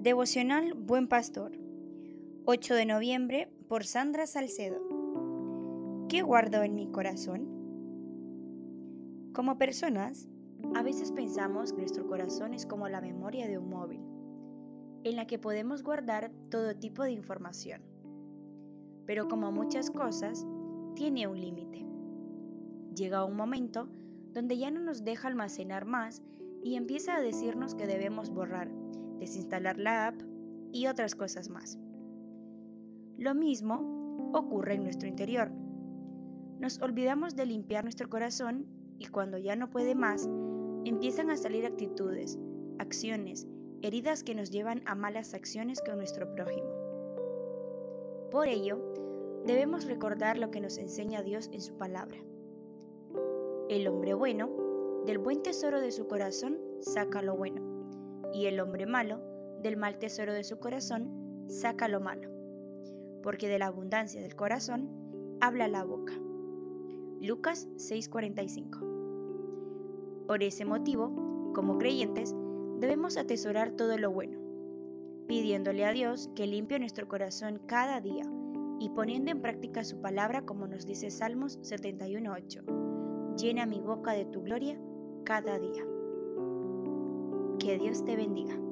Devocional Buen Pastor. 8 de noviembre por Sandra Salcedo. ¿Qué guardo en mi corazón? Como personas, a veces pensamos que nuestro corazón es como la memoria de un móvil, en la que podemos guardar todo tipo de información. Pero como muchas cosas, tiene un límite. Llega un momento donde ya no nos deja almacenar más y empieza a decirnos que debemos borrar, desinstalar la app y otras cosas más. Lo mismo ocurre en nuestro interior. Nos olvidamos de limpiar nuestro corazón y cuando ya no puede más, empiezan a salir actitudes, acciones, heridas que nos llevan a malas acciones con nuestro prójimo. Por ello, debemos recordar lo que nos enseña Dios en su palabra. El hombre bueno, del buen tesoro de su corazón, saca lo bueno, y el hombre malo, del mal tesoro de su corazón, saca lo malo, porque de la abundancia del corazón habla la boca. Lucas 6:45 Por ese motivo, como creyentes, debemos atesorar todo lo bueno, pidiéndole a Dios que limpie nuestro corazón cada día y poniendo en práctica su palabra como nos dice Salmos 71.8 llena mi boca de tu gloria cada día. Que Dios te bendiga.